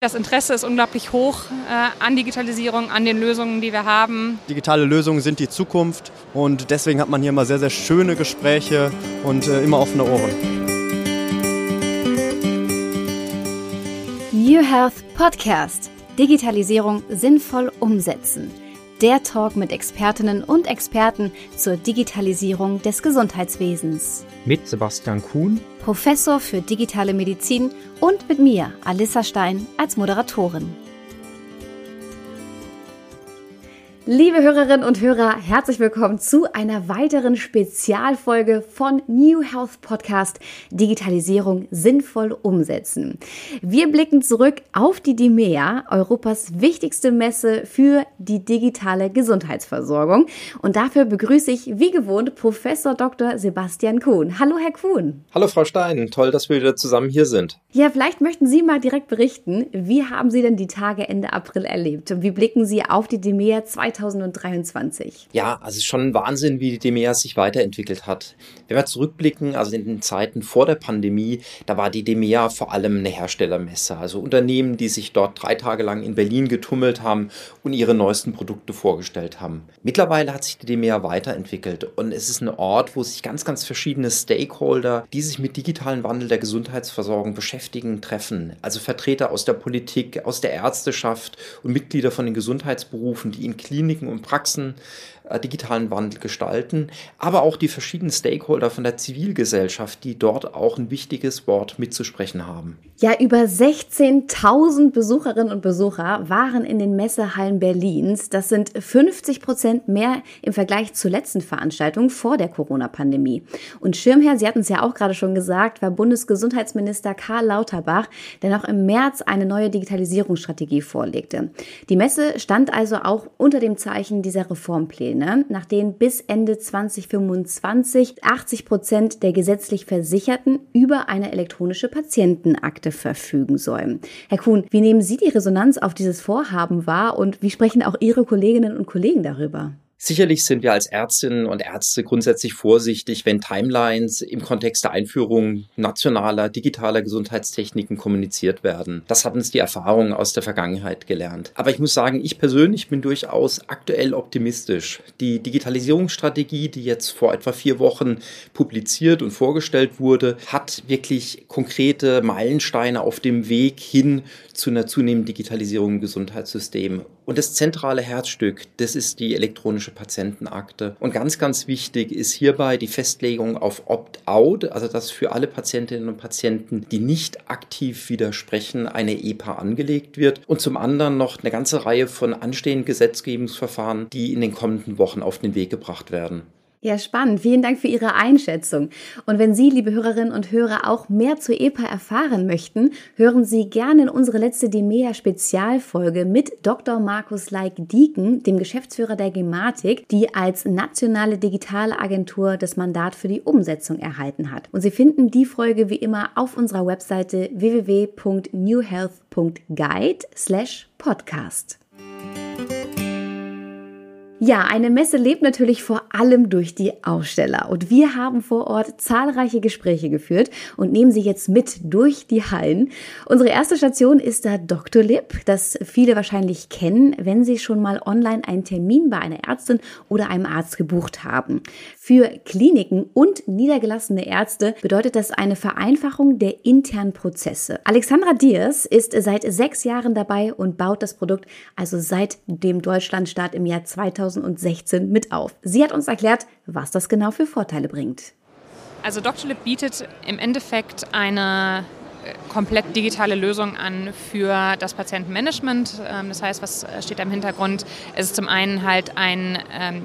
Das Interesse ist unglaublich hoch äh, an Digitalisierung, an den Lösungen, die wir haben. Digitale Lösungen sind die Zukunft und deswegen hat man hier immer sehr, sehr schöne Gespräche und äh, immer offene Ohren. New Health Podcast. Digitalisierung sinnvoll umsetzen. Der Talk mit Expertinnen und Experten zur Digitalisierung des Gesundheitswesens. Mit Sebastian Kuhn Professor für digitale Medizin und mit mir, Alissa Stein, als Moderatorin. Liebe Hörerinnen und Hörer, herzlich willkommen zu einer weiteren Spezialfolge von New Health Podcast Digitalisierung sinnvoll umsetzen. Wir blicken zurück auf die DIMEA, Europas wichtigste Messe für die digitale Gesundheitsversorgung. Und dafür begrüße ich wie gewohnt Professor Dr. Sebastian Kuhn. Hallo, Herr Kuhn. Hallo, Frau Stein. Toll, dass wir wieder zusammen hier sind. Ja, vielleicht möchten Sie mal direkt berichten, wie haben Sie denn die Tage Ende April erlebt? Wie blicken Sie auf die DIMEA 2020? 2023. Ja, also es ist schon ein Wahnsinn, wie die DEMEA sich weiterentwickelt hat. Wenn wir zurückblicken, also in den Zeiten vor der Pandemie, da war die DEMEA vor allem eine Herstellermesse. Also Unternehmen, die sich dort drei Tage lang in Berlin getummelt haben und ihre neuesten Produkte vorgestellt haben. Mittlerweile hat sich die DEMEA weiterentwickelt und es ist ein Ort, wo sich ganz, ganz verschiedene Stakeholder, die sich mit digitalen Wandel der Gesundheitsversorgung beschäftigen, treffen. Also Vertreter aus der Politik, aus der Ärzteschaft und Mitglieder von den Gesundheitsberufen, die in Kliniken Kliniken und Praxen digitalen Wandel gestalten, aber auch die verschiedenen Stakeholder von der Zivilgesellschaft, die dort auch ein wichtiges Wort mitzusprechen haben. Ja, über 16.000 Besucherinnen und Besucher waren in den Messehallen Berlins. Das sind 50 Prozent mehr im Vergleich zur letzten Veranstaltung vor der Corona-Pandemie. Und Schirmherr, Sie hatten es ja auch gerade schon gesagt, war Bundesgesundheitsminister Karl Lauterbach, der noch im März eine neue Digitalisierungsstrategie vorlegte. Die Messe stand also auch unter dem Zeichen dieser Reformpläne, nach denen bis Ende 2025 80 Prozent der gesetzlich Versicherten über eine elektronische Patientenakte verfügen sollen. Herr Kuhn, wie nehmen Sie die Resonanz auf dieses Vorhaben wahr und wie sprechen auch Ihre Kolleginnen und Kollegen darüber? Sicherlich sind wir als Ärztinnen und Ärzte grundsätzlich vorsichtig, wenn Timelines im Kontext der Einführung nationaler, digitaler Gesundheitstechniken kommuniziert werden. Das hat uns die Erfahrung aus der Vergangenheit gelernt. Aber ich muss sagen, ich persönlich bin durchaus aktuell optimistisch. Die Digitalisierungsstrategie, die jetzt vor etwa vier Wochen publiziert und vorgestellt wurde, hat wirklich konkrete Meilensteine auf dem Weg hin zu einer zunehmenden Digitalisierung im Gesundheitssystem. Und das zentrale Herzstück, das ist die elektronische Patientenakte. Und ganz, ganz wichtig ist hierbei die Festlegung auf Opt-out, also dass für alle Patientinnen und Patienten, die nicht aktiv widersprechen, eine EPA angelegt wird. Und zum anderen noch eine ganze Reihe von anstehenden Gesetzgebungsverfahren, die in den kommenden Wochen auf den Weg gebracht werden. Ja, spannend. Vielen Dank für Ihre Einschätzung. Und wenn Sie, liebe Hörerinnen und Hörer, auch mehr zur EPA erfahren möchten, hören Sie gerne in unsere letzte DEMEA Spezialfolge mit Dr. Markus Leik-Dieken, dem Geschäftsführer der Gematik, die als nationale digitale Agentur das Mandat für die Umsetzung erhalten hat. Und Sie finden die Folge wie immer auf unserer Webseite www.newhealth.guide slash podcast. Ja, eine Messe lebt natürlich vor allem durch die Aussteller. Und wir haben vor Ort zahlreiche Gespräche geführt und nehmen sie jetzt mit durch die Hallen. Unsere erste Station ist da Dr. Lip, das viele wahrscheinlich kennen, wenn sie schon mal online einen Termin bei einer Ärztin oder einem Arzt gebucht haben. Für Kliniken und niedergelassene Ärzte bedeutet das eine Vereinfachung der internen Prozesse. Alexandra Diers ist seit sechs Jahren dabei und baut das Produkt also seit dem Deutschlandstart im Jahr 2000 2016 mit auf. Sie hat uns erklärt, was das genau für Vorteile bringt. Also Doctolib bietet im Endeffekt eine äh, komplett digitale Lösung an für das Patientenmanagement. Ähm, das heißt, was steht da im Hintergrund? Es ist zum einen halt ein ähm,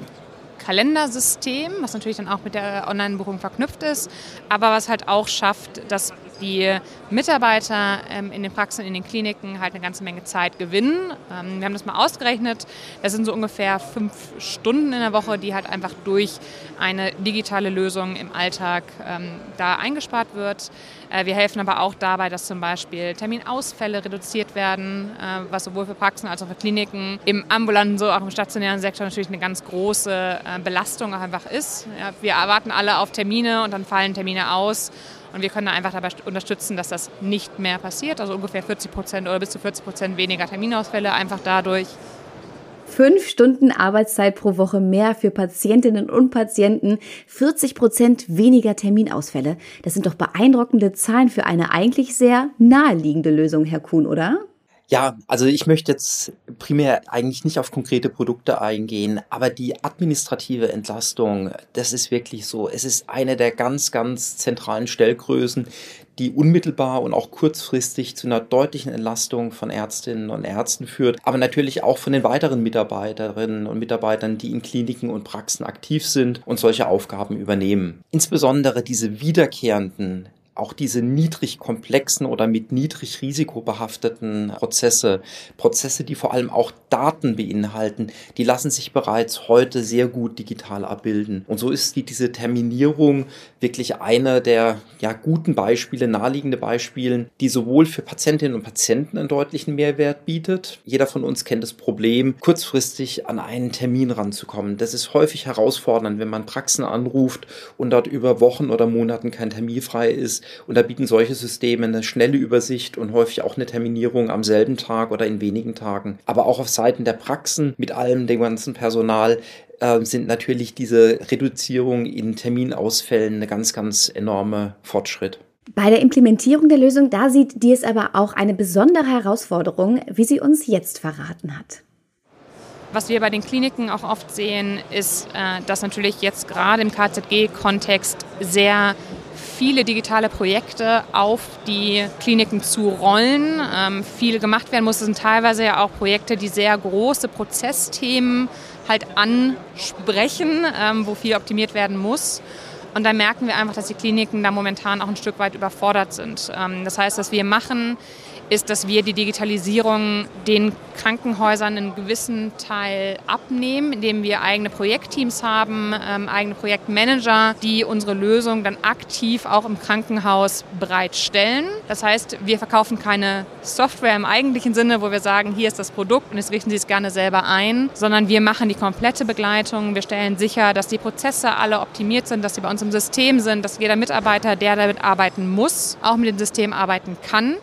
Kalendersystem, was natürlich dann auch mit der Online-Buchung verknüpft ist, aber was halt auch schafft, dass die Mitarbeiter ähm, in den Praxen, in den Kliniken halt eine ganze Menge Zeit gewinnen. Ähm, wir haben das mal ausgerechnet. Das sind so ungefähr fünf Stunden in der Woche, die halt einfach durch eine digitale Lösung im Alltag ähm, da eingespart wird. Äh, wir helfen aber auch dabei, dass zum Beispiel Terminausfälle reduziert werden, äh, was sowohl für Praxen als auch für Kliniken im ambulanten, so auch im stationären Sektor natürlich eine ganz große äh, Belastung einfach ist. Wir erwarten alle auf Termine und dann fallen Termine aus. Und wir können einfach dabei unterstützen, dass das nicht mehr passiert. Also ungefähr 40 Prozent oder bis zu 40 Prozent weniger Terminausfälle einfach dadurch. Fünf Stunden Arbeitszeit pro Woche mehr für Patientinnen und Patienten, 40 Prozent weniger Terminausfälle. Das sind doch beeindruckende Zahlen für eine eigentlich sehr naheliegende Lösung, Herr Kuhn, oder? Ja, also ich möchte jetzt primär eigentlich nicht auf konkrete Produkte eingehen, aber die administrative Entlastung, das ist wirklich so. Es ist eine der ganz, ganz zentralen Stellgrößen, die unmittelbar und auch kurzfristig zu einer deutlichen Entlastung von Ärztinnen und Ärzten führt, aber natürlich auch von den weiteren Mitarbeiterinnen und Mitarbeitern, die in Kliniken und Praxen aktiv sind und solche Aufgaben übernehmen. Insbesondere diese wiederkehrenden auch diese niedrig komplexen oder mit niedrig risikobehafteten Prozesse, Prozesse, die vor allem auch Daten beinhalten, die lassen sich bereits heute sehr gut digital abbilden. Und so ist die, diese Terminierung wirklich einer der ja, guten Beispiele, naheliegende Beispiele, die sowohl für Patientinnen und Patienten einen deutlichen Mehrwert bietet. Jeder von uns kennt das Problem, kurzfristig an einen Termin ranzukommen. Das ist häufig herausfordernd, wenn man Praxen anruft und dort über Wochen oder Monaten kein Termin frei ist und da bieten solche Systeme eine schnelle Übersicht und häufig auch eine Terminierung am selben Tag oder in wenigen Tagen. Aber auch auf Seiten der Praxen mit allem dem ganzen Personal äh, sind natürlich diese Reduzierung in Terminausfällen eine ganz, ganz enorme Fortschritt. Bei der Implementierung der Lösung, da sieht dies aber auch eine besondere Herausforderung, wie sie uns jetzt verraten hat. Was wir bei den Kliniken auch oft sehen, ist, äh, dass natürlich jetzt gerade im KZG-Kontext sehr viele digitale Projekte auf die Kliniken zu rollen. Ähm, viel gemacht werden muss. Es sind teilweise ja auch Projekte, die sehr große Prozessthemen halt ansprechen, ähm, wo viel optimiert werden muss. Und da merken wir einfach, dass die Kliniken da momentan auch ein Stück weit überfordert sind. Ähm, das heißt, was wir machen, ist, dass wir die Digitalisierung den Krankenhäusern einen gewissen Teil abnehmen, indem wir eigene Projektteams haben, ähm, eigene Projektmanager, die unsere Lösung dann aktiv auch im Krankenhaus bereitstellen. Das heißt, wir verkaufen keine Software im eigentlichen Sinne, wo wir sagen, hier ist das Produkt und jetzt richten Sie es gerne selber ein, sondern wir machen die komplette Begleitung. Wir stellen sicher, dass die Prozesse alle optimiert sind, dass sie bei uns im System sind, dass jeder Mitarbeiter, der damit arbeiten muss, auch mit dem System arbeiten kann.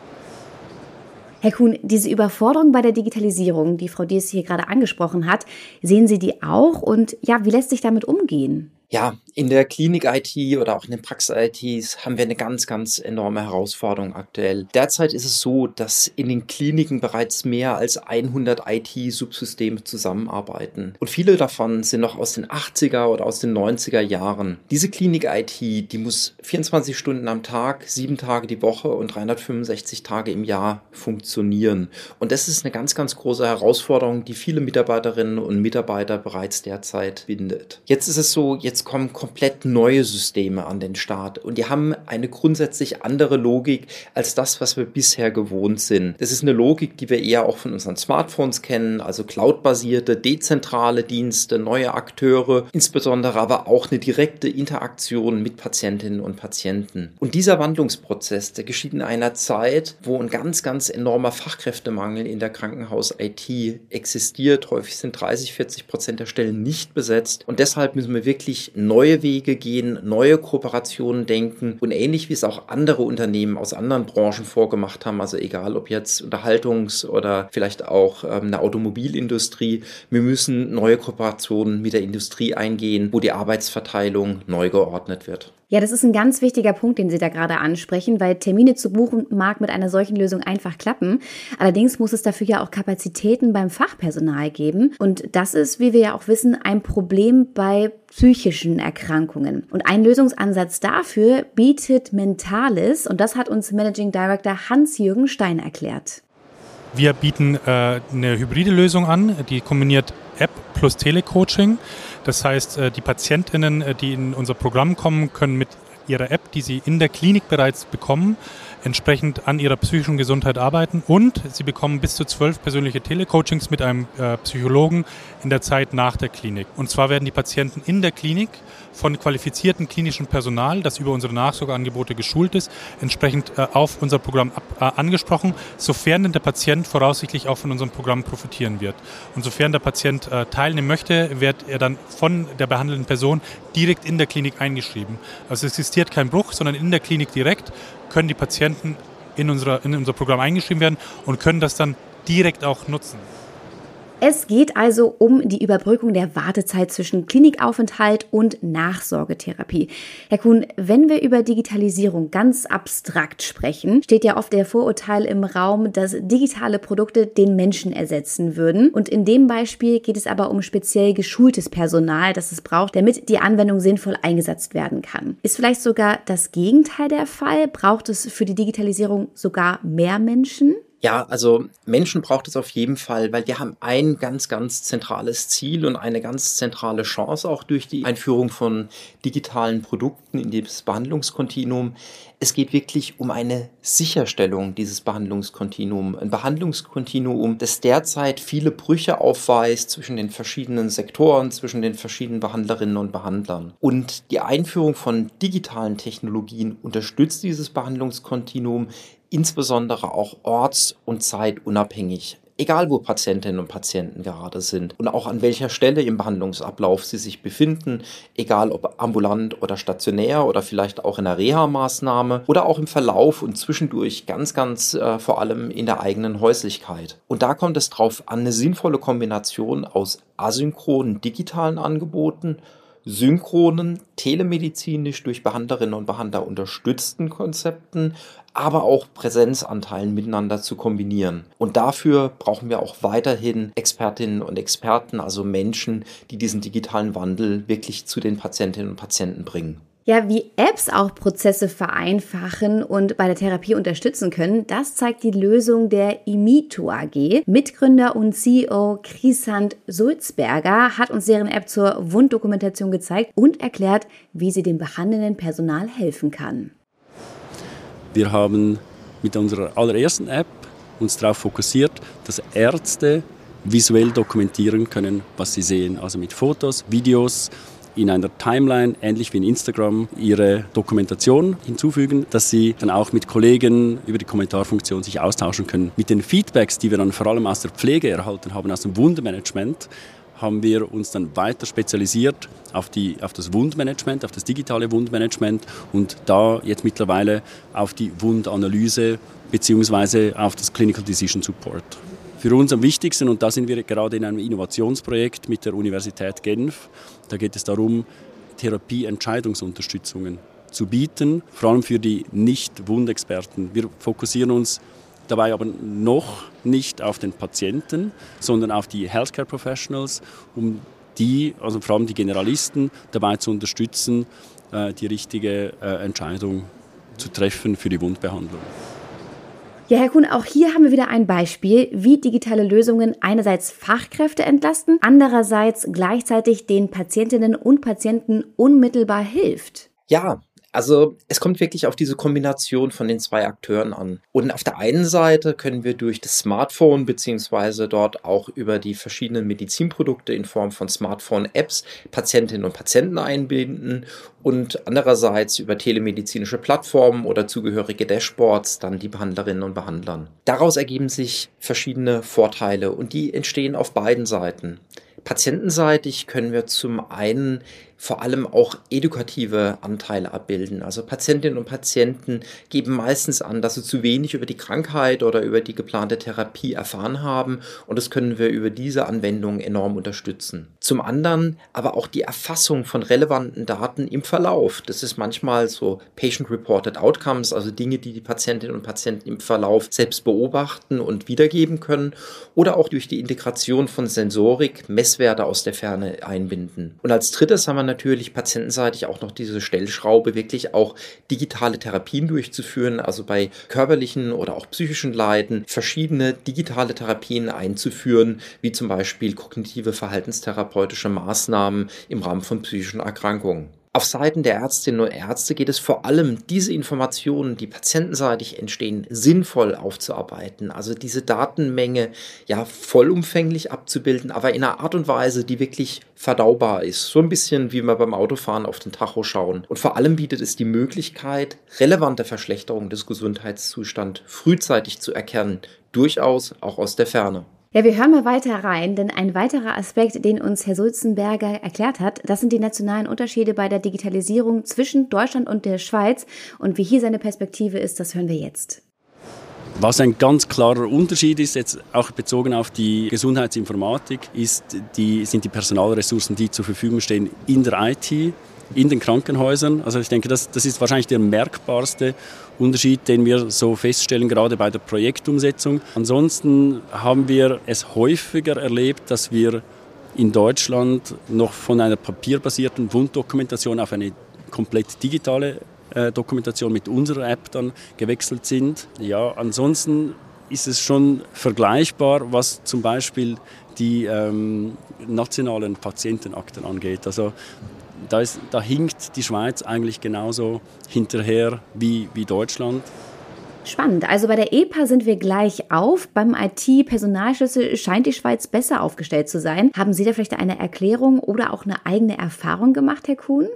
Herr Kuhn, diese Überforderung bei der Digitalisierung, die Frau Dies hier gerade angesprochen hat, sehen Sie die auch und ja, wie lässt sich damit umgehen? Ja, in der Klinik-IT oder auch in den Praxis-ITs haben wir eine ganz, ganz enorme Herausforderung aktuell. Derzeit ist es so, dass in den Kliniken bereits mehr als 100 IT-Subsysteme zusammenarbeiten. Und viele davon sind noch aus den 80er oder aus den 90er Jahren. Diese Klinik-IT, die muss 24 Stunden am Tag, sieben Tage die Woche und 365 Tage im Jahr funktionieren. Und das ist eine ganz, ganz große Herausforderung, die viele Mitarbeiterinnen und Mitarbeiter bereits derzeit bindet. Jetzt ist es so, jetzt kommen komplett neue Systeme an den Start und die haben eine grundsätzlich andere Logik als das, was wir bisher gewohnt sind. Das ist eine Logik, die wir eher auch von unseren Smartphones kennen, also cloudbasierte, dezentrale Dienste, neue Akteure, insbesondere aber auch eine direkte Interaktion mit Patientinnen und Patienten. Und dieser Wandlungsprozess, der geschieht in einer Zeit, wo ein ganz, ganz enormer Fachkräftemangel in der Krankenhaus-IT existiert. Häufig sind 30, 40 Prozent der Stellen nicht besetzt und deshalb müssen wir wirklich neue Wege gehen, neue Kooperationen denken und ähnlich wie es auch andere Unternehmen aus anderen Branchen vorgemacht haben, also egal ob jetzt Unterhaltungs- oder vielleicht auch ähm, eine Automobilindustrie, wir müssen neue Kooperationen mit der Industrie eingehen, wo die Arbeitsverteilung neu geordnet wird. Ja, das ist ein ganz wichtiger Punkt, den Sie da gerade ansprechen, weil Termine zu buchen mag mit einer solchen Lösung einfach klappen. Allerdings muss es dafür ja auch Kapazitäten beim Fachpersonal geben. Und das ist, wie wir ja auch wissen, ein Problem bei psychischen Erkrankungen. Und ein Lösungsansatz dafür bietet Mentalis und das hat uns Managing Director Hans-Jürgen Stein erklärt. Wir bieten äh, eine hybride Lösung an, die kombiniert App plus Telecoaching. Das heißt, äh, die Patientinnen, äh, die in unser Programm kommen, können mit ihrer App, die sie in der Klinik bereits bekommen, entsprechend an ihrer psychischen Gesundheit arbeiten und sie bekommen bis zu zwölf persönliche Telecoachings mit einem äh, Psychologen in der Zeit nach der Klinik. Und zwar werden die Patienten in der Klinik von qualifiziertem klinischen Personal, das über unsere Nachsorgeangebote geschult ist, entsprechend äh, auf unser Programm ab, äh, angesprochen, sofern denn der Patient voraussichtlich auch von unserem Programm profitieren wird. Und sofern der Patient äh, teilnehmen möchte, wird er dann von der behandelnden Person direkt in der Klinik eingeschrieben. Also es existiert kein Bruch, sondern in der Klinik direkt können die Patienten in, unserer, in unser Programm eingeschrieben werden und können das dann direkt auch nutzen. Es geht also um die Überbrückung der Wartezeit zwischen Klinikaufenthalt und Nachsorgetherapie. Herr Kuhn, wenn wir über Digitalisierung ganz abstrakt sprechen, steht ja oft der Vorurteil im Raum, dass digitale Produkte den Menschen ersetzen würden. Und in dem Beispiel geht es aber um speziell geschultes Personal, das es braucht, damit die Anwendung sinnvoll eingesetzt werden kann. Ist vielleicht sogar das Gegenteil der Fall? Braucht es für die Digitalisierung sogar mehr Menschen? Ja, also Menschen braucht es auf jeden Fall, weil wir haben ein ganz, ganz zentrales Ziel und eine ganz zentrale Chance auch durch die Einführung von digitalen Produkten in das Behandlungskontinuum. Es geht wirklich um eine Sicherstellung dieses Behandlungskontinuum. Ein Behandlungskontinuum, das derzeit viele Brüche aufweist zwischen den verschiedenen Sektoren, zwischen den verschiedenen Behandlerinnen und Behandlern. Und die Einführung von digitalen Technologien unterstützt dieses Behandlungskontinuum insbesondere auch orts- und zeitunabhängig. Egal wo Patientinnen und Patienten gerade sind und auch an welcher Stelle im Behandlungsablauf sie sich befinden, egal ob ambulant oder stationär oder vielleicht auch in der Reha-Maßnahme oder auch im Verlauf und zwischendurch ganz, ganz äh, vor allem in der eigenen Häuslichkeit. Und da kommt es drauf an, eine sinnvolle Kombination aus asynchronen digitalen Angeboten synchronen, telemedizinisch durch Behandlerinnen und Behandler unterstützten Konzepten, aber auch Präsenzanteilen miteinander zu kombinieren. Und dafür brauchen wir auch weiterhin Expertinnen und Experten, also Menschen, die diesen digitalen Wandel wirklich zu den Patientinnen und Patienten bringen. Ja, wie Apps auch Prozesse vereinfachen und bei der Therapie unterstützen können, das zeigt die Lösung der Imito AG. Mitgründer und CEO Chrisand Sulzberger hat uns deren App zur Wunddokumentation gezeigt und erklärt, wie sie dem behandelnden Personal helfen kann. Wir haben mit unserer allerersten App uns darauf fokussiert, dass Ärzte visuell dokumentieren können, was sie sehen. Also mit Fotos, Videos, in einer Timeline, ähnlich wie in Instagram, ihre Dokumentation hinzufügen, dass sie dann auch mit Kollegen über die Kommentarfunktion sich austauschen können. Mit den Feedbacks, die wir dann vor allem aus der Pflege erhalten haben, aus dem Wundmanagement, haben wir uns dann weiter spezialisiert auf, die, auf das Wundmanagement, auf das digitale Wundmanagement und da jetzt mittlerweile auf die Wundanalyse beziehungsweise auf das Clinical Decision Support. Für uns am wichtigsten, und da sind wir gerade in einem Innovationsprojekt mit der Universität Genf, da geht es darum, Therapieentscheidungsunterstützungen zu bieten, vor allem für die Nicht-Wundexperten. Wir fokussieren uns dabei aber noch nicht auf den Patienten, sondern auf die Healthcare Professionals, um die, also vor allem die Generalisten, dabei zu unterstützen, äh, die richtige äh, Entscheidung zu treffen für die Wundbehandlung. Ja, Herr Kuhn, auch hier haben wir wieder ein Beispiel, wie digitale Lösungen einerseits Fachkräfte entlasten, andererseits gleichzeitig den Patientinnen und Patienten unmittelbar hilft. Ja, also es kommt wirklich auf diese Kombination von den zwei Akteuren an. Und auf der einen Seite können wir durch das Smartphone beziehungsweise dort auch über die verschiedenen Medizinprodukte in Form von Smartphone-Apps Patientinnen und Patienten einbinden und andererseits über telemedizinische Plattformen oder zugehörige Dashboards dann die Behandlerinnen und Behandlern. Daraus ergeben sich verschiedene Vorteile und die entstehen auf beiden Seiten. Patientenseitig können wir zum einen vor allem auch edukative Anteile abbilden. Also Patientinnen und Patienten geben meistens an, dass sie zu wenig über die Krankheit oder über die geplante Therapie erfahren haben und das können wir über diese Anwendung enorm unterstützen. Zum anderen aber auch die Erfassung von relevanten Daten im Verlauf. Das ist manchmal so Patient-Reported Outcomes, also Dinge, die die Patientinnen und Patienten im Verlauf selbst beobachten und wiedergeben können oder auch durch die Integration von Sensorik Messwerte aus der Ferne einbinden. Und als drittes haben wir natürlich patientenseitig auch noch diese Stellschraube, wirklich auch digitale Therapien durchzuführen, also bei körperlichen oder auch psychischen Leiden verschiedene digitale Therapien einzuführen, wie zum Beispiel kognitive verhaltenstherapeutische Maßnahmen im Rahmen von psychischen Erkrankungen. Auf Seiten der Ärztinnen und Ärzte geht es vor allem, diese Informationen, die patientenseitig entstehen, sinnvoll aufzuarbeiten. Also diese Datenmenge ja vollumfänglich abzubilden, aber in einer Art und Weise, die wirklich verdaubar ist. So ein bisschen wie wir beim Autofahren auf den Tacho schauen. Und vor allem bietet es die Möglichkeit, relevante Verschlechterungen des Gesundheitszustands frühzeitig zu erkennen, durchaus auch aus der Ferne. Ja, wir hören mal weiter rein, denn ein weiterer Aspekt, den uns Herr Sulzenberger erklärt hat, das sind die nationalen Unterschiede bei der Digitalisierung zwischen Deutschland und der Schweiz. Und wie hier seine Perspektive ist, das hören wir jetzt. Was ein ganz klarer Unterschied ist, jetzt auch bezogen auf die Gesundheitsinformatik, ist die, sind die Personalressourcen, die zur Verfügung stehen in der IT in den Krankenhäusern. Also ich denke, das, das ist wahrscheinlich der merkbarste Unterschied, den wir so feststellen, gerade bei der Projektumsetzung. Ansonsten haben wir es häufiger erlebt, dass wir in Deutschland noch von einer papierbasierten Wunddokumentation auf eine komplett digitale äh, Dokumentation mit unserer App dann gewechselt sind. Ja, ansonsten ist es schon vergleichbar, was zum Beispiel die ähm, nationalen Patientenakten angeht. Also da, ist, da hinkt die Schweiz eigentlich genauso hinterher wie, wie Deutschland. Spannend. Also bei der EPA sind wir gleich auf. Beim IT-Personalschlüssel scheint die Schweiz besser aufgestellt zu sein. Haben Sie da vielleicht eine Erklärung oder auch eine eigene Erfahrung gemacht, Herr Kuhn?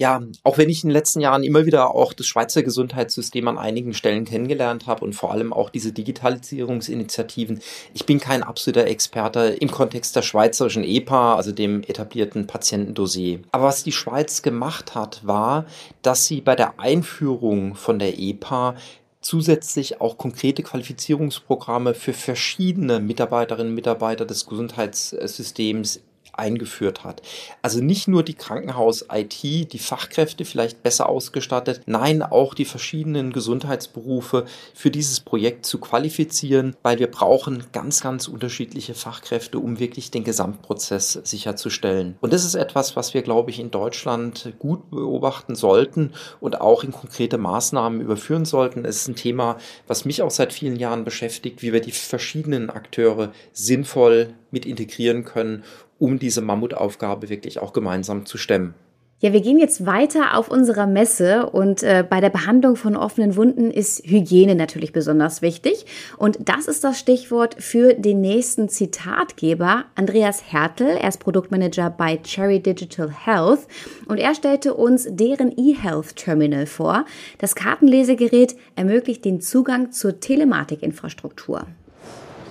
Ja, auch wenn ich in den letzten Jahren immer wieder auch das Schweizer Gesundheitssystem an einigen Stellen kennengelernt habe und vor allem auch diese Digitalisierungsinitiativen, ich bin kein absoluter Experte im Kontext der schweizerischen EPA, also dem etablierten Patientendossier. Aber was die Schweiz gemacht hat, war, dass sie bei der Einführung von der EPA zusätzlich auch konkrete Qualifizierungsprogramme für verschiedene Mitarbeiterinnen und Mitarbeiter des Gesundheitssystems eingeführt hat. Also nicht nur die Krankenhaus-IT, die Fachkräfte vielleicht besser ausgestattet, nein, auch die verschiedenen Gesundheitsberufe für dieses Projekt zu qualifizieren, weil wir brauchen ganz, ganz unterschiedliche Fachkräfte, um wirklich den Gesamtprozess sicherzustellen. Und das ist etwas, was wir, glaube ich, in Deutschland gut beobachten sollten und auch in konkrete Maßnahmen überführen sollten. Es ist ein Thema, was mich auch seit vielen Jahren beschäftigt, wie wir die verschiedenen Akteure sinnvoll mit integrieren können, um diese Mammutaufgabe wirklich auch gemeinsam zu stemmen. Ja, wir gehen jetzt weiter auf unserer Messe und äh, bei der Behandlung von offenen Wunden ist Hygiene natürlich besonders wichtig. Und das ist das Stichwort für den nächsten Zitatgeber, Andreas Hertel. Er ist Produktmanager bei Cherry Digital Health und er stellte uns deren eHealth Terminal vor. Das Kartenlesegerät ermöglicht den Zugang zur Telematikinfrastruktur.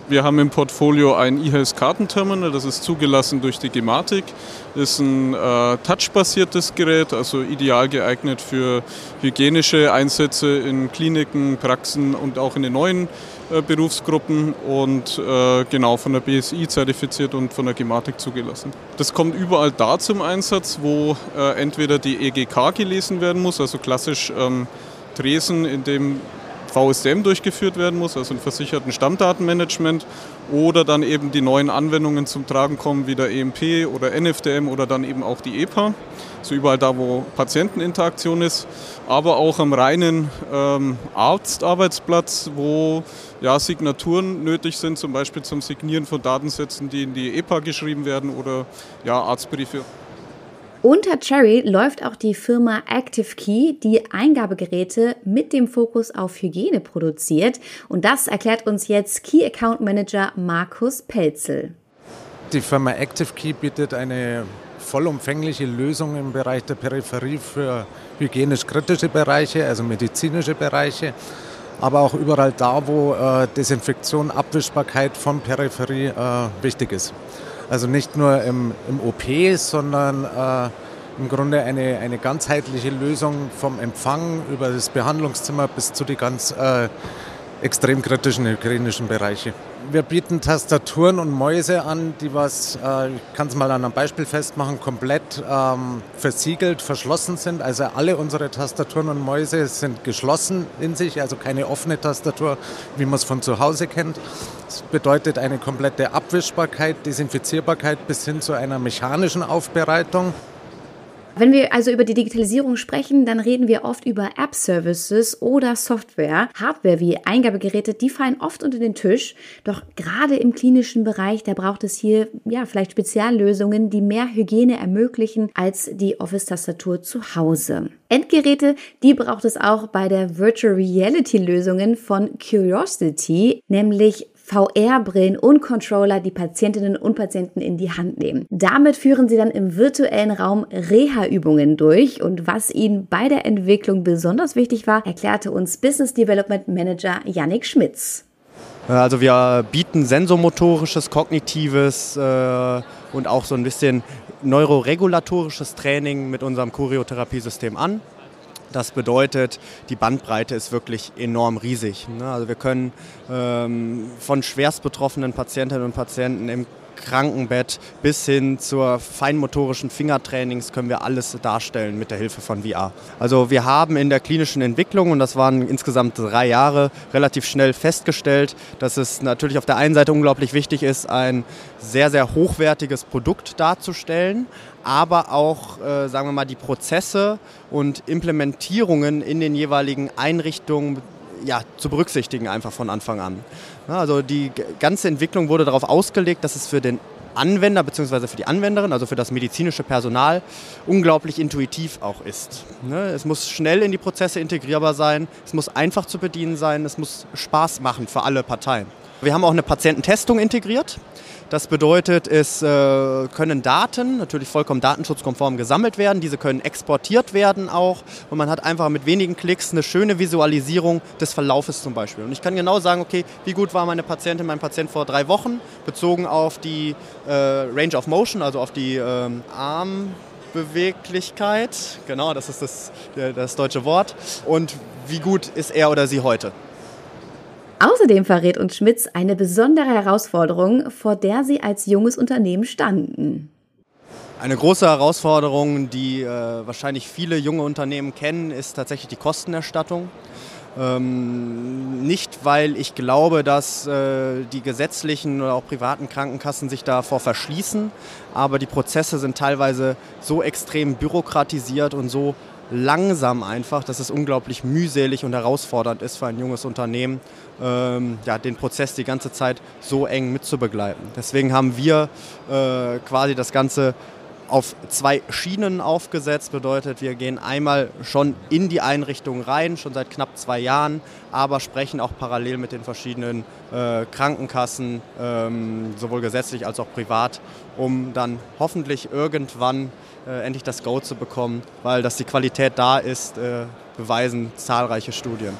Wir haben im Portfolio ein eHealth Kartenterminal, das ist zugelassen durch die Gematik. Ist ein äh, touchbasiertes Gerät, also ideal geeignet für hygienische Einsätze in Kliniken, Praxen und auch in den neuen äh, Berufsgruppen und äh, genau von der BSI zertifiziert und von der Gematik zugelassen. Das kommt überall da zum Einsatz, wo äh, entweder die EGK gelesen werden muss, also klassisch ähm, Tresen, in dem VSDM durchgeführt werden muss, also ein versicherten Stammdatenmanagement, oder dann eben die neuen Anwendungen zum Tragen kommen, wie der EMP oder NFDM oder dann eben auch die EPA, so überall da, wo Patienteninteraktion ist, aber auch am reinen ähm, Arztarbeitsplatz, wo ja, Signaturen nötig sind, zum Beispiel zum Signieren von Datensätzen, die in die EPA geschrieben werden oder ja, Arztbriefe. Unter Cherry läuft auch die Firma Active Key, die Eingabegeräte mit dem Fokus auf Hygiene produziert. Und das erklärt uns jetzt Key Account Manager Markus Pelzel. Die Firma Active Key bietet eine vollumfängliche Lösung im Bereich der Peripherie für hygienisch kritische Bereiche, also medizinische Bereiche, aber auch überall da, wo äh, Desinfektion, Abwischbarkeit von Peripherie äh, wichtig ist. Also nicht nur im, im OP, sondern äh, im Grunde eine, eine ganzheitliche Lösung vom Empfang über das Behandlungszimmer bis zu die ganz äh, extrem kritischen hygienischen Bereiche. Wir bieten Tastaturen und Mäuse an, die was, äh, ich kann es mal an einem Beispiel festmachen, komplett ähm, versiegelt, verschlossen sind. Also alle unsere Tastaturen und Mäuse sind geschlossen in sich, also keine offene Tastatur, wie man es von zu Hause kennt. Das bedeutet eine komplette Abwischbarkeit, Desinfizierbarkeit bis hin zu einer mechanischen Aufbereitung. Wenn wir also über die Digitalisierung sprechen, dann reden wir oft über App-Services oder Software. Hardware wie Eingabegeräte, die fallen oft unter den Tisch. Doch gerade im klinischen Bereich, da braucht es hier ja vielleicht Speziallösungen, die mehr Hygiene ermöglichen als die Office-Tastatur zu Hause. Endgeräte, die braucht es auch bei der Virtual Reality Lösungen von Curiosity, nämlich VR-Brillen und Controller die Patientinnen und Patienten in die Hand nehmen. Damit führen sie dann im virtuellen Raum Reha-Übungen durch und was ihnen bei der Entwicklung besonders wichtig war, erklärte uns Business Development Manager Yannick Schmitz. Also wir bieten sensomotorisches, kognitives äh, und auch so ein bisschen neuroregulatorisches Training mit unserem Choreotherapiesystem an. Das bedeutet, die Bandbreite ist wirklich enorm riesig. Ne? Also wir können ähm, von schwerst betroffenen Patientinnen und Patienten im Krankenbett bis hin zur feinmotorischen Fingertrainings können wir alles darstellen mit der Hilfe von VR. Also wir haben in der klinischen Entwicklung, und das waren insgesamt drei Jahre, relativ schnell festgestellt, dass es natürlich auf der einen Seite unglaublich wichtig ist, ein sehr, sehr hochwertiges Produkt darzustellen, aber auch, äh, sagen wir mal, die Prozesse und Implementierungen in den jeweiligen Einrichtungen ja, zu berücksichtigen einfach von Anfang an. Also die ganze Entwicklung wurde darauf ausgelegt, dass es für den Anwender bzw. für die Anwenderin, also für das medizinische Personal, unglaublich intuitiv auch ist. Ne, es muss schnell in die Prozesse integrierbar sein, es muss einfach zu bedienen sein, es muss Spaß machen für alle Parteien. Wir haben auch eine Patiententestung integriert. Das bedeutet, es äh, können Daten, natürlich vollkommen datenschutzkonform gesammelt werden, diese können exportiert werden auch und man hat einfach mit wenigen Klicks eine schöne Visualisierung des Verlaufes zum Beispiel. Und ich kann genau sagen, okay, wie gut war meine Patientin, mein Patient vor drei Wochen, bezogen auf die äh, Range of Motion, also auf die ähm, Armbeweglichkeit, genau, das ist das, das deutsche Wort, und wie gut ist er oder sie heute. Außerdem verrät uns Schmitz eine besondere Herausforderung, vor der sie als junges Unternehmen standen. Eine große Herausforderung, die äh, wahrscheinlich viele junge Unternehmen kennen, ist tatsächlich die Kostenerstattung. Ähm, nicht, weil ich glaube, dass äh, die gesetzlichen oder auch privaten Krankenkassen sich davor verschließen, aber die Prozesse sind teilweise so extrem bürokratisiert und so langsam einfach, dass es unglaublich mühselig und herausfordernd ist für ein junges Unternehmen, ähm, ja, den Prozess die ganze Zeit so eng mitzubegleiten. Deswegen haben wir äh, quasi das Ganze auf zwei Schienen aufgesetzt. Bedeutet, wir gehen einmal schon in die Einrichtung rein, schon seit knapp zwei Jahren, aber sprechen auch parallel mit den verschiedenen äh, Krankenkassen, ähm, sowohl gesetzlich als auch privat, um dann hoffentlich irgendwann äh, endlich das Go zu bekommen, weil dass die Qualität da ist, äh, beweisen zahlreiche Studien.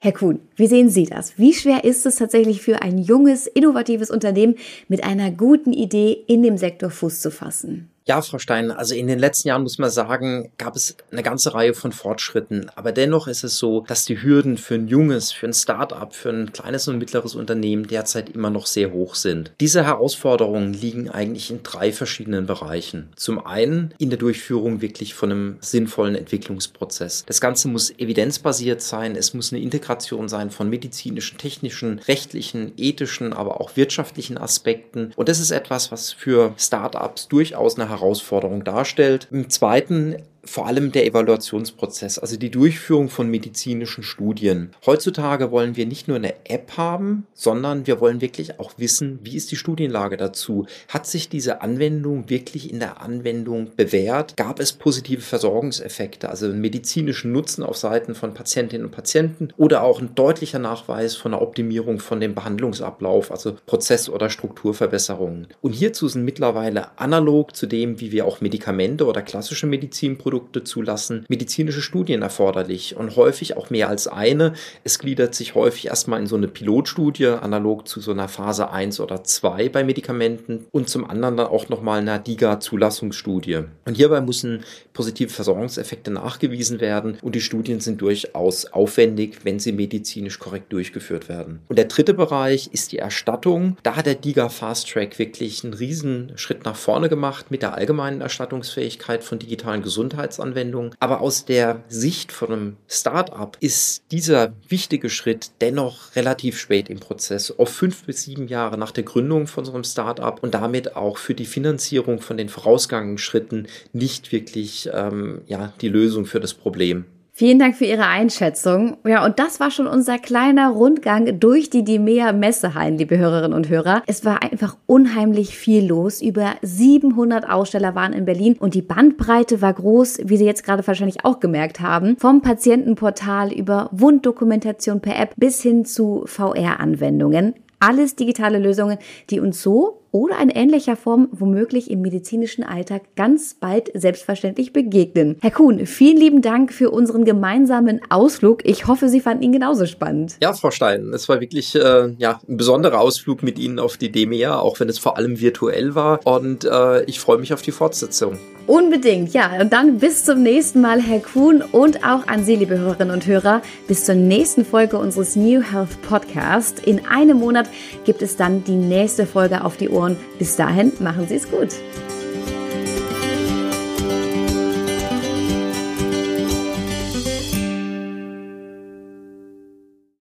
Herr Kuhn, wie sehen Sie das? Wie schwer ist es tatsächlich für ein junges, innovatives Unternehmen mit einer guten Idee in dem Sektor Fuß zu fassen? Ja, Frau Stein, also in den letzten Jahren muss man sagen, gab es eine ganze Reihe von Fortschritten. Aber dennoch ist es so, dass die Hürden für ein junges, für ein Start-up, für ein kleines und mittleres Unternehmen derzeit immer noch sehr hoch sind. Diese Herausforderungen liegen eigentlich in drei verschiedenen Bereichen. Zum einen in der Durchführung wirklich von einem sinnvollen Entwicklungsprozess. Das Ganze muss evidenzbasiert sein. Es muss eine Integration sein von medizinischen, technischen, rechtlichen, ethischen, aber auch wirtschaftlichen Aspekten. Und das ist etwas, was für Start-ups durchaus eine Herausforderung darstellt. Im zweiten vor allem der Evaluationsprozess, also die Durchführung von medizinischen Studien. Heutzutage wollen wir nicht nur eine App haben, sondern wir wollen wirklich auch wissen, wie ist die Studienlage dazu? Hat sich diese Anwendung wirklich in der Anwendung bewährt? Gab es positive Versorgungseffekte, also einen medizinischen Nutzen auf Seiten von Patientinnen und Patienten oder auch ein deutlicher Nachweis von der Optimierung von dem Behandlungsablauf, also Prozess- oder Strukturverbesserungen? Und hierzu sind mittlerweile analog zu dem, wie wir auch Medikamente oder klassische Medizinprodukte Produkte zulassen, medizinische Studien erforderlich und häufig auch mehr als eine. Es gliedert sich häufig erstmal in so eine Pilotstudie, analog zu so einer Phase 1 oder 2 bei Medikamenten und zum anderen dann auch nochmal eine DIGA-Zulassungsstudie. Und hierbei müssen positive Versorgungseffekte nachgewiesen werden und die Studien sind durchaus aufwendig, wenn sie medizinisch korrekt durchgeführt werden. Und der dritte Bereich ist die Erstattung. Da hat der DIGA Fast Track wirklich einen riesen Schritt nach vorne gemacht mit der allgemeinen Erstattungsfähigkeit von digitalen Gesundheits Gesundheitsanwendung. Aber aus der Sicht von einem Start-up ist dieser wichtige Schritt dennoch relativ spät im Prozess, auf fünf bis sieben Jahre nach der Gründung von so einem Start-up und damit auch für die Finanzierung von den vorausgangenen Schritten nicht wirklich ähm, ja, die Lösung für das Problem. Vielen Dank für Ihre Einschätzung. Ja, und das war schon unser kleiner Rundgang durch die Dimea Messehallen, liebe Hörerinnen und Hörer. Es war einfach unheimlich viel los. Über 700 Aussteller waren in Berlin und die Bandbreite war groß, wie Sie jetzt gerade wahrscheinlich auch gemerkt haben. Vom Patientenportal über Wunddokumentation per App bis hin zu VR-Anwendungen. Alles digitale Lösungen, die uns so oder in ähnlicher Form womöglich im medizinischen Alltag ganz bald selbstverständlich begegnen. Herr Kuhn, vielen lieben Dank für unseren gemeinsamen Ausflug. Ich hoffe, Sie fanden ihn genauso spannend. Ja, Frau Stein, es war wirklich äh, ja, ein besonderer Ausflug mit Ihnen auf die DEMEA, auch wenn es vor allem virtuell war. Und äh, ich freue mich auf die Fortsetzung. Unbedingt, ja. Und dann bis zum nächsten Mal, Herr Kuhn, und auch an Sie, liebe Hörerinnen und Hörer, bis zur nächsten Folge unseres New Health Podcast. In einem Monat gibt es dann die nächste Folge auf die Ohren. Bis dahin, machen Sie es gut.